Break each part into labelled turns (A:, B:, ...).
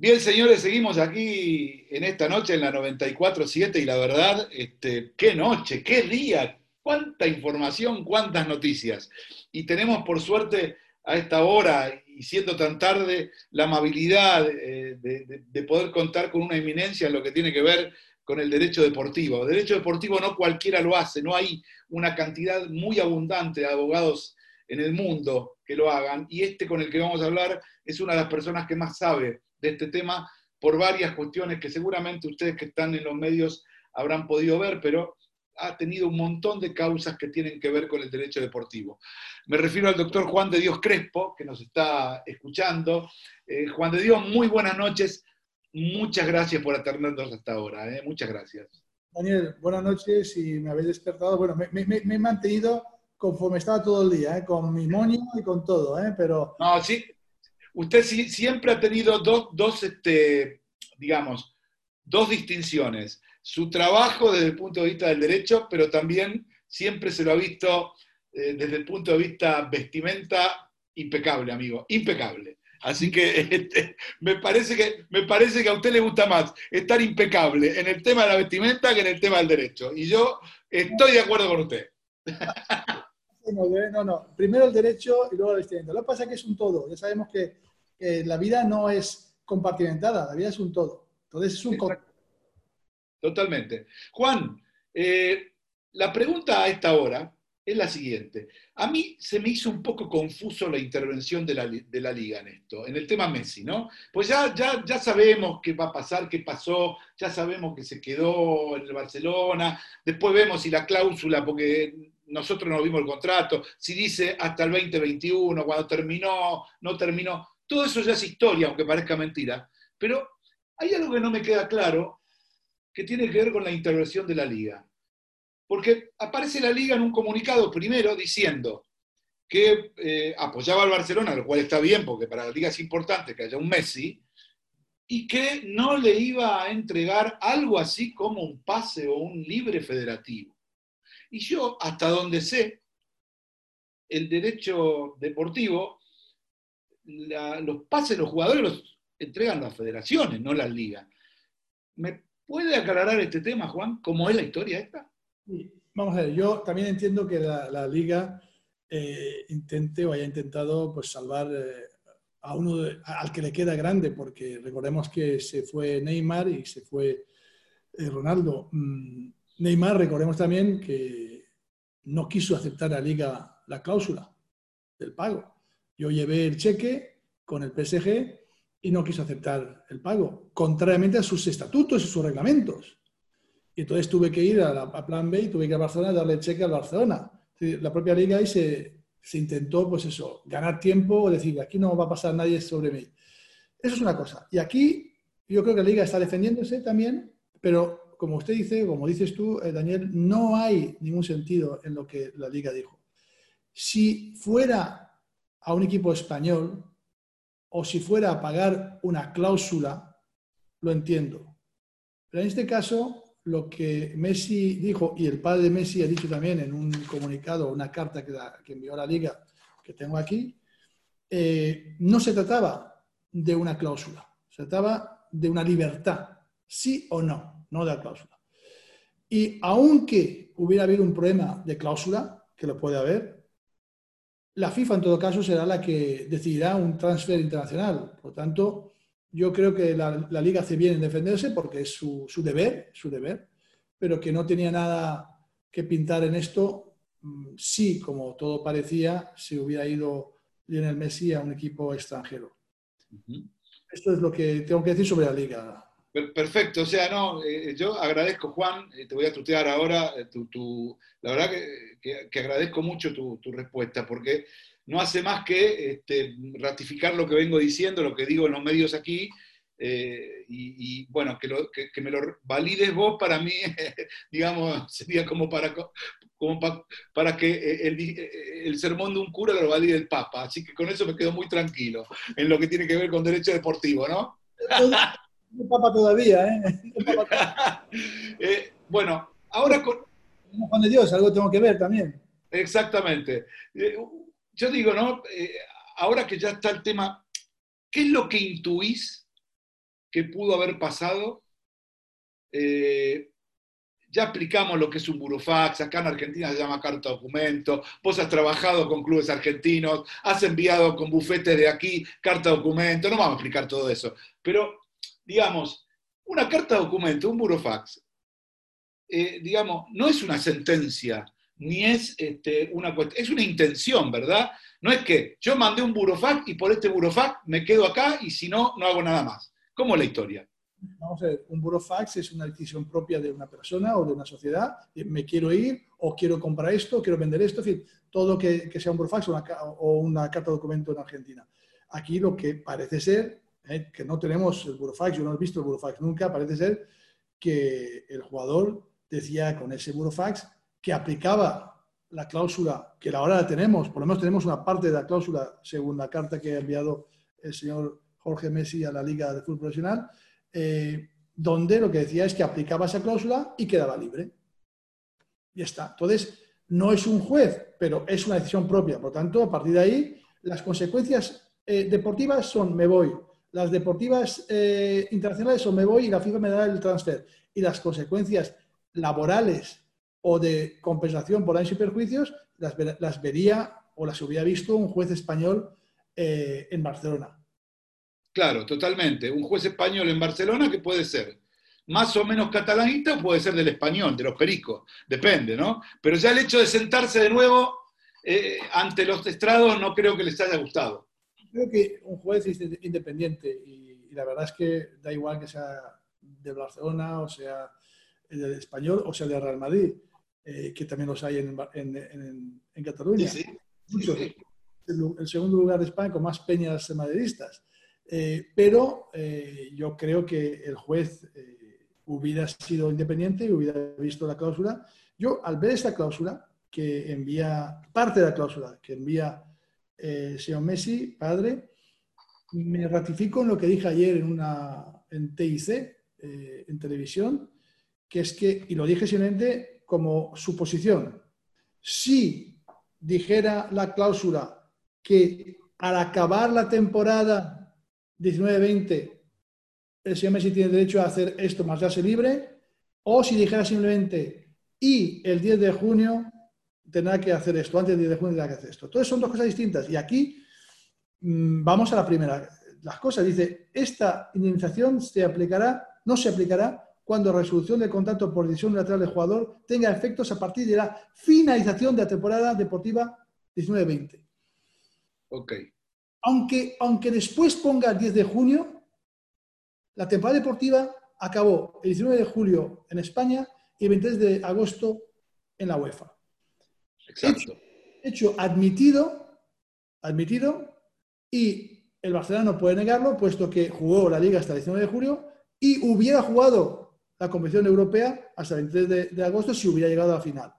A: Bien, señores, seguimos aquí en esta noche en la 94.7 y la verdad, este, qué noche, qué día, cuánta información, cuántas noticias. Y tenemos por suerte a esta hora y siendo tan tarde la amabilidad eh, de, de, poder contar con una eminencia en lo que tiene que ver con el derecho deportivo. Derecho deportivo no cualquiera lo hace, no hay una cantidad muy abundante de abogados en el mundo que lo hagan y este con el que vamos a hablar es una de las personas que más sabe de este tema por varias cuestiones que seguramente ustedes que están en los medios habrán podido ver, pero ha tenido un montón de causas que tienen que ver con el derecho deportivo. Me refiero al doctor Juan de Dios Crespo, que nos está escuchando. Eh, Juan de Dios, muy buenas noches. Muchas gracias por atendernos hasta ahora. Eh. Muchas gracias.
B: Daniel, buenas noches y me habéis despertado. Bueno, me, he mantenido conforme estaba todo el día, eh, con mi moño y con todo, pero...
A: No, sí, usted siempre ha tenido dos, este, digamos, dos distinciones. Su trabajo desde el punto de vista del derecho, pero también siempre se lo ha visto eh, desde el punto de vista vestimenta impecable, amigo, impecable. Así que este, me, parece que me parece que a usted le gusta más estar impecable en el tema de la vestimenta que en el tema del derecho. Y yo estoy de acuerdo con usted.
B: No, no. Primero el derecho y luego el vestimenta. Lo que pasa es que es un todo. Ya sabemos que, la vida no es compartimentada, la vida es un todo. Entonces es un
A: Totalmente. Juan, eh, la pregunta a esta hora es la siguiente. A mí se me hizo un poco confuso la intervención de la, de la, liga en esto, en el tema Messi, ¿no? Pues ya, ya, ya sabemos qué va a pasar, qué pasó, ya sabemos que se quedó en el Barcelona, después vemos si la cláusula, porque nosotros no vimos el contrato, si dice hasta el 2021, cuando terminó, no terminó, todo eso ya es historia, aunque parezca mentira. Pero hay algo que no me queda claro, que tiene que ver con la intervención de la liga. Porque aparece la liga en un comunicado primero diciendo que eh, apoyaba al Barcelona, lo cual está bien, porque para la liga es importante que haya un Messi, y que no le iba a entregar algo así como un pase o un libre federativo. Y yo, hasta donde sé, el derecho deportivo, los pases de los jugadores los entregan las federaciones, no las ligas. ¿Me puede aclarar este tema, Juan? ¿Cómo es la historia esta?
B: Vamos a ver, yo también entiendo que la, liga eh, intente o haya intentado pues, salvar eh, a uno al que le queda grande, porque recordemos que se fue Neymar y se fue eh, Ronaldo. Mm, Neymar, recordemos también que no quiso aceptar a la liga la cláusula del pago. Yo llevé el cheque con el PSG y no quiso aceptar el pago, contrariamente a sus estatutos y sus reglamentos. Y entonces tuve que ir a, Plan B y tuve que ir a Barcelona a darle el cheque al Barcelona. La propia liga ahí se, se intentó, pues eso, ganar tiempo, decir, aquí no va a pasar nadie sobre mí. Eso es una cosa. Y aquí yo creo que la liga está defendiéndose también, pero como usted dice, como dices tú, eh, Daniel, no hay ningún sentido en lo que la liga dijo. Si fuera a un equipo español o si fuera a pagar una cláusula, lo entiendo. Pero en este caso, lo que Messi dijo, y el padre de Messi ha dicho también en un comunicado, una carta que, envió a la liga, que tengo aquí, eh, no se trataba de una cláusula, se trataba de una libertad, sí o no no de la cláusula. Y aunque hubiera habido un problema de cláusula, que lo puede haber, la FIFA en todo caso será la que decidirá un transfer internacional. Por tanto, yo creo que la, liga hace bien en defenderse porque es su, deber, su deber, pero que no tenía nada que pintar en esto mm, sí, como todo parecía, si hubiera ido Lionel Messi a un equipo extranjero. Esto es lo que tengo que decir sobre la liga.
A: Perfecto, o sea, no, eh, yo agradezco, Juan, eh, te voy a tutear ahora, eh, tu, la verdad que, agradezco mucho tu, respuesta, porque no hace más que este, ratificar lo que vengo diciendo, lo que digo en los medios aquí, y, bueno, que, que, me lo valides vos para mí, digamos, sería como para, para que el, el, sermón de un cura lo valide el Papa, así que con eso me quedo muy tranquilo en lo que tiene que ver con derecho deportivo, ¿no?
B: No papa todavía, ¿eh?
A: ¿eh? bueno, ahora con...
B: Juan de Dios, algo tengo que ver también.
A: Exactamente. Eh, yo digo, ¿no? Eh, ahora que ya está el tema, ¿qué es lo que intuís que pudo haber pasado. Eh, ya explicamos lo que es un burofax, acá en Argentina se llama carta documento, vos has trabajado con clubes argentinos, has enviado con bufetes de aquí carta documento, no vamos a explicar todo eso, pero digamos, una carta documento, un burofax, eh, digamos, no es una sentencia, ni es este, una es una intención, ¿verdad? No es que yo mandé un burofax y por este burofax me quedo acá y si no, no hago nada más. ¿Cómo es la historia?
B: Vamos a ver, un burofax es una decisión propia de una persona o de una sociedad. Me quiero ir o quiero comprar esto, quiero vender esto, en fin, todo que, que sea un burofax o una, o una, carta de documento en Argentina. Aquí lo que parece ser, eh, que no tenemos el burofax, yo no he visto el burofax nunca, parece ser que el jugador decía con ese burofax que aplicaba la cláusula, que ahora la tenemos, por lo menos tenemos una parte de la cláusula según la carta que ha enviado el señor Jorge Messi a la Liga de Fútbol Profesional, eh, donde lo que decía es que aplicaba esa cláusula y quedaba libre. Ya está. Entonces, no es un juez, pero es una decisión propia. Por tanto, a partir de ahí, las consecuencias eh, deportivas son me voy. Las deportivas eh, internacionales son me voy y la FIFA me da el transfer. Y las consecuencias laborales o de compensación por daños y perjuicios las, vería o las hubiera visto un juez español en Barcelona.
A: Claro, totalmente. Un juez español en Barcelona que puede ser más o menos catalanista o puede ser del español, de los pericos, depende, ¿no? Pero ya el hecho de sentarse de nuevo eh, ante los estrados no creo que les haya gustado.
B: Creo que un juez es independiente y, la verdad es que da igual que sea de Barcelona o sea del español o sea de Real Madrid, eh, que también los hay en, Cataluña. Sí, El, segundo lugar de España con más peñas madridistas. Eh, pero eh, yo creo que el juez eh, hubiera sido independiente y hubiera visto la cláusula. Yo, al ver esta cláusula, que envía, parte de la cláusula que envía señor Messi, padre, me ratifico en lo que dije ayer en, una, en TIC, en televisión, que es que, y lo dije simplemente como suposición, si dijera la cláusula que al acabar la temporada 19-20, el señor Messi tiene derecho a hacer esto más darse libre, o si dijera simplemente, y el 10 de junio tendrá que hacer esto, antes del 10 de junio tendrá que hacer esto. Entonces son dos cosas distintas. Y aquí mm, vamos a la primera. Las cosas, dice, esta indemnización se aplicará, no se aplicará cuando resolución del contrato por decisión unilateral del jugador tenga efectos a partir de la finalización de la temporada deportiva 19-20.
A: Ok
B: aunque, aunque después ponga el 10 de junio, la temporada deportiva acabó el 19 de julio en España y el 23 de agosto en la UEFA.
A: Exacto.
B: Hecho, admitido, admitido, y el Barcelona no puede negarlo, puesto que jugó la liga hasta el 19 de julio y hubiera jugado la competición europea hasta el 23 de, de agosto si hubiera llegado a la final.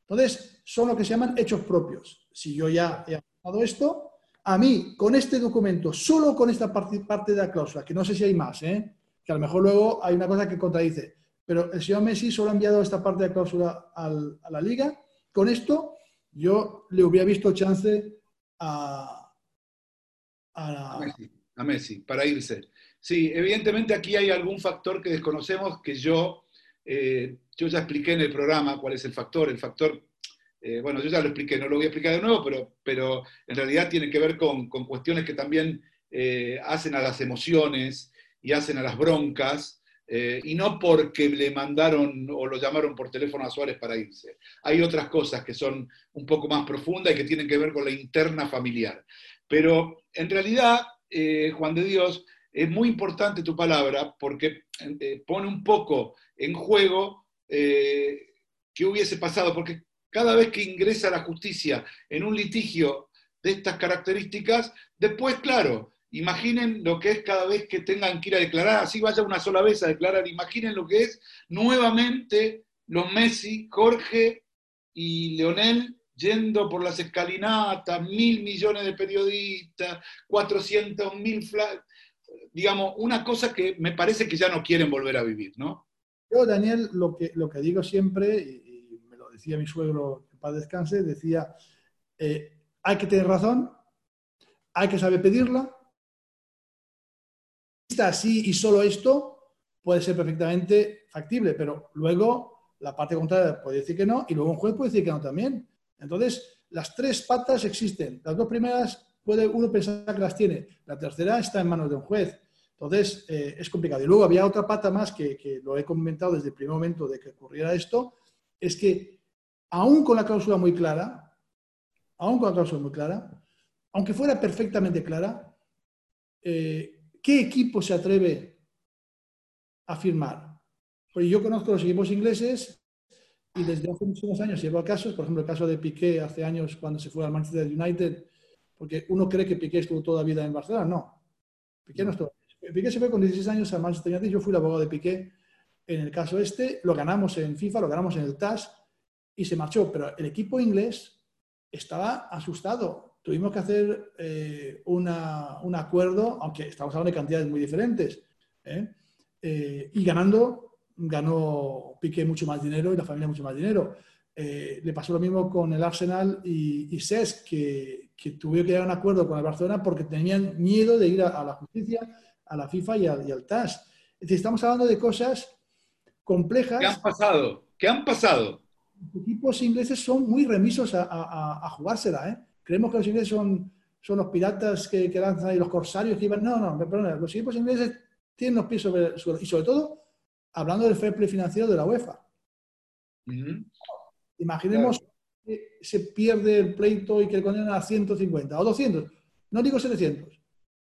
B: Entonces, son lo que se llaman hechos propios. Si yo ya he hablado esto, a mí, con este documento, solo con esta parte, de la cláusula, que no sé si hay más, ¿eh? que a lo mejor luego hay una cosa que contradice, pero el señor Messi solo ha enviado esta parte de la cláusula a la liga. Con esto, yo le hubiera visto chance a,
A: a, Messi, para irse. Sí, evidentemente aquí hay algún factor que desconocemos que yo, eh, yo ya expliqué en el programa cuál es el factor. El factor eh, bueno, yo ya lo expliqué, no lo voy a explicar de nuevo, pero, pero en realidad tiene que ver con, cuestiones que también eh, hacen a las emociones y hacen a las broncas, eh, y no porque le mandaron o lo llamaron por teléfono a Suárez para irse. Hay otras cosas que son un poco más profundas y que tienen que ver con la interna familiar. Pero en realidad, Juan de Dios, es muy importante tu palabra porque pone un poco en juego qué hubiese pasado, porque cada vez que ingresa la justicia en un litigio de estas características, después, claro, imaginen lo que es cada vez que tengan que ir a declarar, así vaya una sola vez a declarar, imaginen lo que es nuevamente los Messi, Jorge y Leonel yendo por las escalinatas, mil millones de periodistas, cuatrocientos mil, digamos, una cosa que me parece que ya no quieren volver a vivir, ¿no?
B: Yo, Daniel, lo que, lo que digo siempre, decía mi suegro, que para descanse, decía, eh, hay que tener razón, hay que saber pedirla vista así y solo esto puede ser perfectamente factible, pero luego la parte contraria puede decir que no y luego un juez puede decir que no también. Entonces, las tres patas existen. Las dos primeras puede uno pensar que las tiene, la tercera está en manos de un juez. Entonces, eh, es complicado. Y luego había otra pata más que, que, lo he comentado desde el primer momento de que ocurriera esto, es que aún con la cláusula muy clara, aún con la cláusula muy clara, aunque fuera perfectamente clara, eh, ¿qué equipo se atreve a firmar? Porque yo conozco los equipos ingleses y desde hace muchos años llevo casos, por ejemplo, el caso de Piqué hace años cuando se fue al Manchester United, porque uno cree que Piqué estuvo toda la vida en Barcelona. No, Piqué no estuvo. Piqué se fue con 16 años al Manchester United. Yo fui el abogado de Piqué en el caso este. Lo ganamos en FIFA, lo ganamos en el TAS y se marchó. Pero el equipo inglés estaba asustado. Tuvimos que hacer eh, una, un acuerdo, aunque estamos hablando de cantidades muy diferentes. ¿eh? Eh, y ganando, ganó Piqué mucho más dinero y la familia mucho más dinero. le pasó lo mismo con el Arsenal y, y SES, que, que tuvieron que llegar a un acuerdo con el Barcelona porque tenían miedo de ir a, a la justicia a la FIFA y, al TAS. Es decir, estamos hablando de cosas complejas.
A: ¿Qué han pasado? ¿Qué han pasado?
B: Los equipos ingleses son muy remisos a, jugársela. ¿eh? Creemos que los ingleses son, son los piratas que, lanzan y los corsarios que iban. No, no, perdón, los equipos ingleses tienen los pies sobre el suelo. Y sobre todo, hablando del fair play financiero de la UEFA. Imaginemos que se pierde el pleito y que le condenan a 150 o 200. No digo 700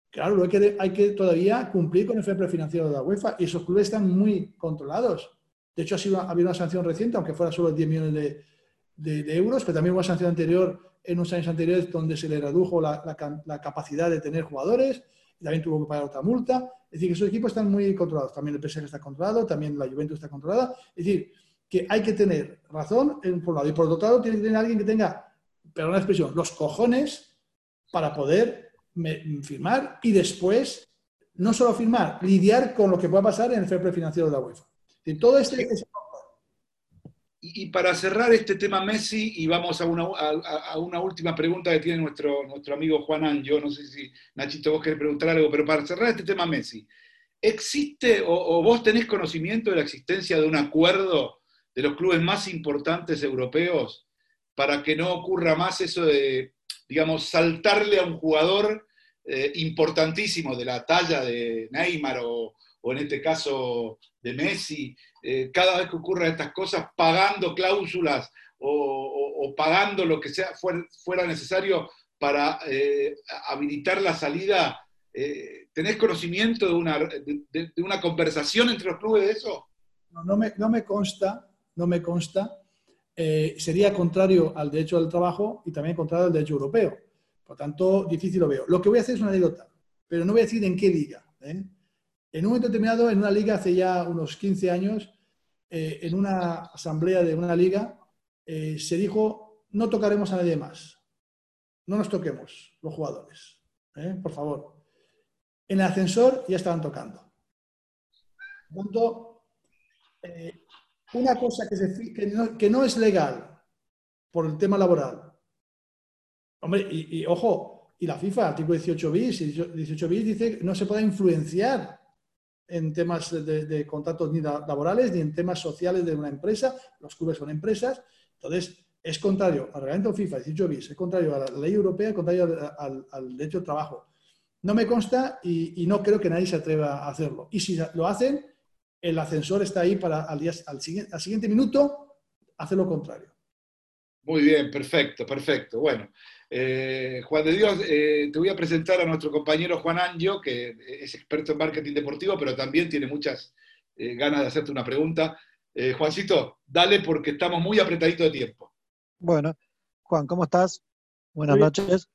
B: Claro, hay que, hay que todavía cumplir con el fair financiero de la UEFA y esos clubes están muy controlados. De hecho, ha, sido, ha habido una sanción reciente, aunque fuera solo 10 millones de, euros, pero también hubo una sanción anterior en unos años anteriores donde se le redujo la, capacidad de tener jugadores y también tuvo que pagar otra multa. Es decir, que esos equipos están muy controlados. También el PSG está controlado, también la Juventus está controlada. Es decir, que hay que tener razón por un lado y por otro lado tiene que tener alguien que tenga, perdón la expresión, los cojones para poder firmar y después, no solo firmar, lidiar con lo que pueda pasar en el fair play financiero de la UEFA. Y todo este,
A: y, para cerrar este tema Messi, y vamos a una, última pregunta que tiene nuestro, nuestro amigo Juan Anjo, no sé si Nachito vos querés preguntar algo, pero para cerrar este tema Messi, ¿existe o, o vos tenés conocimiento de la existencia de un acuerdo de los clubes más importantes europeos para que no ocurra más eso de, digamos, saltarle a un jugador eh, importantísimo de la talla de Neymar o, en este caso de Messi, eh, cada vez que ocurran estas cosas, pagando cláusulas o, pagando lo que sea fuera, necesario para eh, habilitar la salida. ¿Tenés conocimiento de una, de, una, conversación entre los clubes de eso?
B: No, me, no me consta, no me consta. sería contrario al derecho del trabajo y también contrario al derecho europeo. Por tanto, difícil lo veo. Lo que voy a hacer es una anécdota, pero no voy a decir en qué liga. ¿eh? En un momento determinado, en una liga hace ya unos 15 años, eh, en una asamblea de una liga, eh, se dijo, no tocaremos a nadie más. No nos toquemos, los jugadores. Por favor. En el ascensor ya estaban tocando. Por tanto, una cosa que no es legal por el tema laboral, Hombre, y, ojo, y la FIFA, artículo 18 bis, 18 bis dice que no se puede influenciar en temas de, contratos ni laborales ni en temas sociales de una empresa. Los clubes son empresas. Entonces, es contrario al reglamento FIFA 18 bis, es contrario a la ley europea, es contrario al, derecho del trabajo. No me consta y, no creo que nadie se atreva a hacerlo. Y si lo hacen, el ascensor está ahí para al, día, al, siguiente, al siguiente minuto hacer lo contrario.
A: Muy bien, perfecto, perfecto. Bueno, eh, Juan de Dios, eh, te voy a presentar a nuestro compañero Juan Angio, que es experto en marketing deportivo, pero también tiene muchas eh, ganas de hacerte una pregunta. Juancito, dale porque estamos muy apretaditos de tiempo.
C: Bueno, Juan, ¿cómo estás? Buenas noches.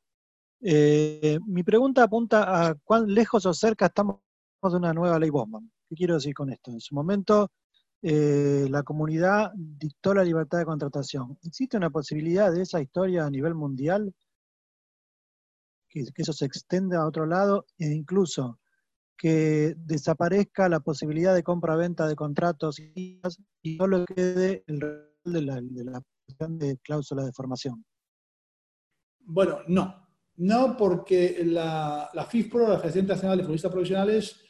C: mi pregunta apunta a cuán lejos o cerca estamos de una nueva ley Bosman. ¿Qué quiero decir con esto? En su momento, la comunidad dictó la libertad de contratación. ¿Existe una posibilidad de esa historia a nivel mundial? que, eso se extienda a otro lado e incluso que desaparezca la posibilidad de compra-venta de contratos y solo quede el de la, de la cláusula de formación.
B: Bueno, no. No, porque la, la FIFPRO, la Federación Internacional de Futbolistas Profesionales,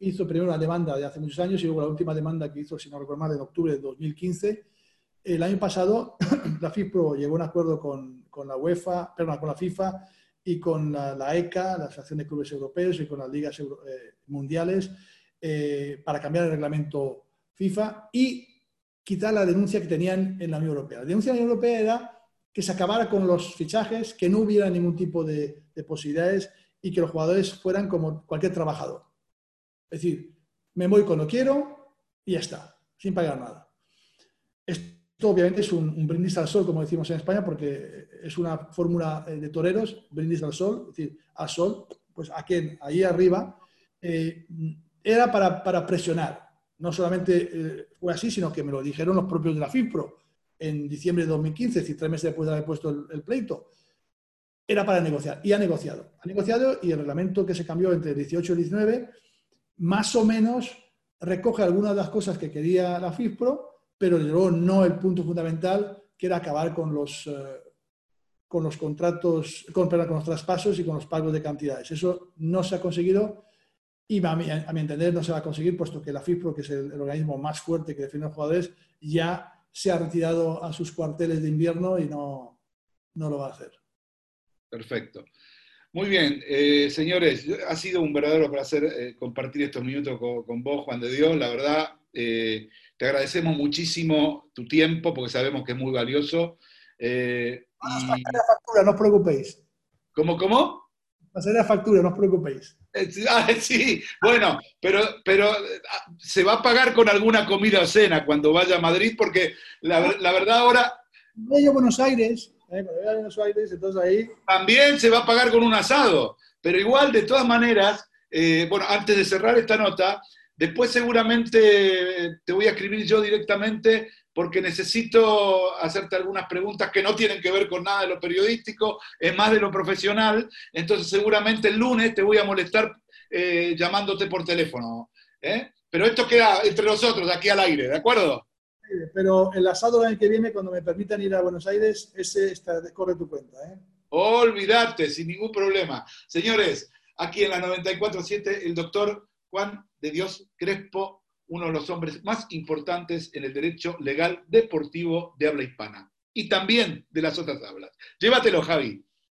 B: hizo primero una demanda de hace muchos años y luego la última demanda que hizo, si no recuerdo mal, en octubre de 2015. El año pasado la FIFPro llegó a un acuerdo con, con la UEFA, perdón, con la FIFA y con la, ECA, la Asociación de Clubes Europeos y con las ligas eh, mundiales eh, para cambiar el reglamento FIFA y quitar la denuncia que tenían en la Unión Europea. La denuncia en la Unión Europea era que se acabara con los fichajes, que no hubiera ningún tipo de, posibilidades y que los jugadores fueran como cualquier trabajador. Es decir, me voy cuando quiero y ya está, sin pagar nada. Esto obviamente es un, brindis al sol, como decimos en España, porque es una fórmula eh, de toreros, brindis al sol, es decir, al sol, pues aquí, ahí arriba, eh, era para, presionar. No solamente eh, fue así, sino que me lo dijeron los propios de la FIFPRO en diciembre de 2015, es decir, tres meses después de haber puesto el, pleito, era para negociar. Y ha negociado. Ha negociado y el reglamento que se cambió entre el 18 y el 19, más o menos recoge algunas de las cosas que quería la FIFPRO, pero luego no el punto fundamental, que era acabar con los, eh, con los contratos, con, los traspasos y con los pagos de cantidades. Eso no se ha conseguido y a mi, a mi, entender no se va a conseguir, puesto que la FIFPRO, que es el, el organismo más fuerte que defiende a los jugadores, ya se ha retirado a sus cuarteles de invierno y no, no lo va a hacer.
A: Perfecto. Muy bien, eh, señores, ha sido un verdadero placer eh, compartir estos minutos con, vos, Juan de Dios. La verdad, eh, te agradecemos muchísimo tu tiempo porque sabemos que es muy valioso.
B: Pasaré la factura, no os preocupéis.
A: ¿Cómo, cómo?
B: Pasaré la factura, no os preocupéis.
A: Ah, sí, bueno, pero, pero ah, se va a pagar con alguna comida o cena cuando vaya a Madrid, porque la, verdad ahora...
B: Voy Buenos Aires, eh.
A: También se va a pagar con un asado, pero igual, de todas maneras, eh, bueno, antes de cerrar esta nota, después seguramente te voy a escribir yo directamente porque necesito hacerte algunas preguntas que no tienen que ver con nada de lo periodístico, es más de lo profesional, entonces seguramente el lunes te voy a molestar eh, llamándote por teléfono. ¿eh? Pero esto queda entre nosotros, aquí al aire, ¿de acuerdo?
B: Pero el asado del año que viene, cuando me permitan ir a Buenos Aires, ese está, corre tu cuenta. ¿eh?
A: Olvídate, sin ningún problema. Señores, aquí en la 94.7, el doctor Juan de Dios Crespo uno de los hombres más importantes en el derecho legal deportivo de habla hispana y también de las otras hablas. Llévatelo, Javi.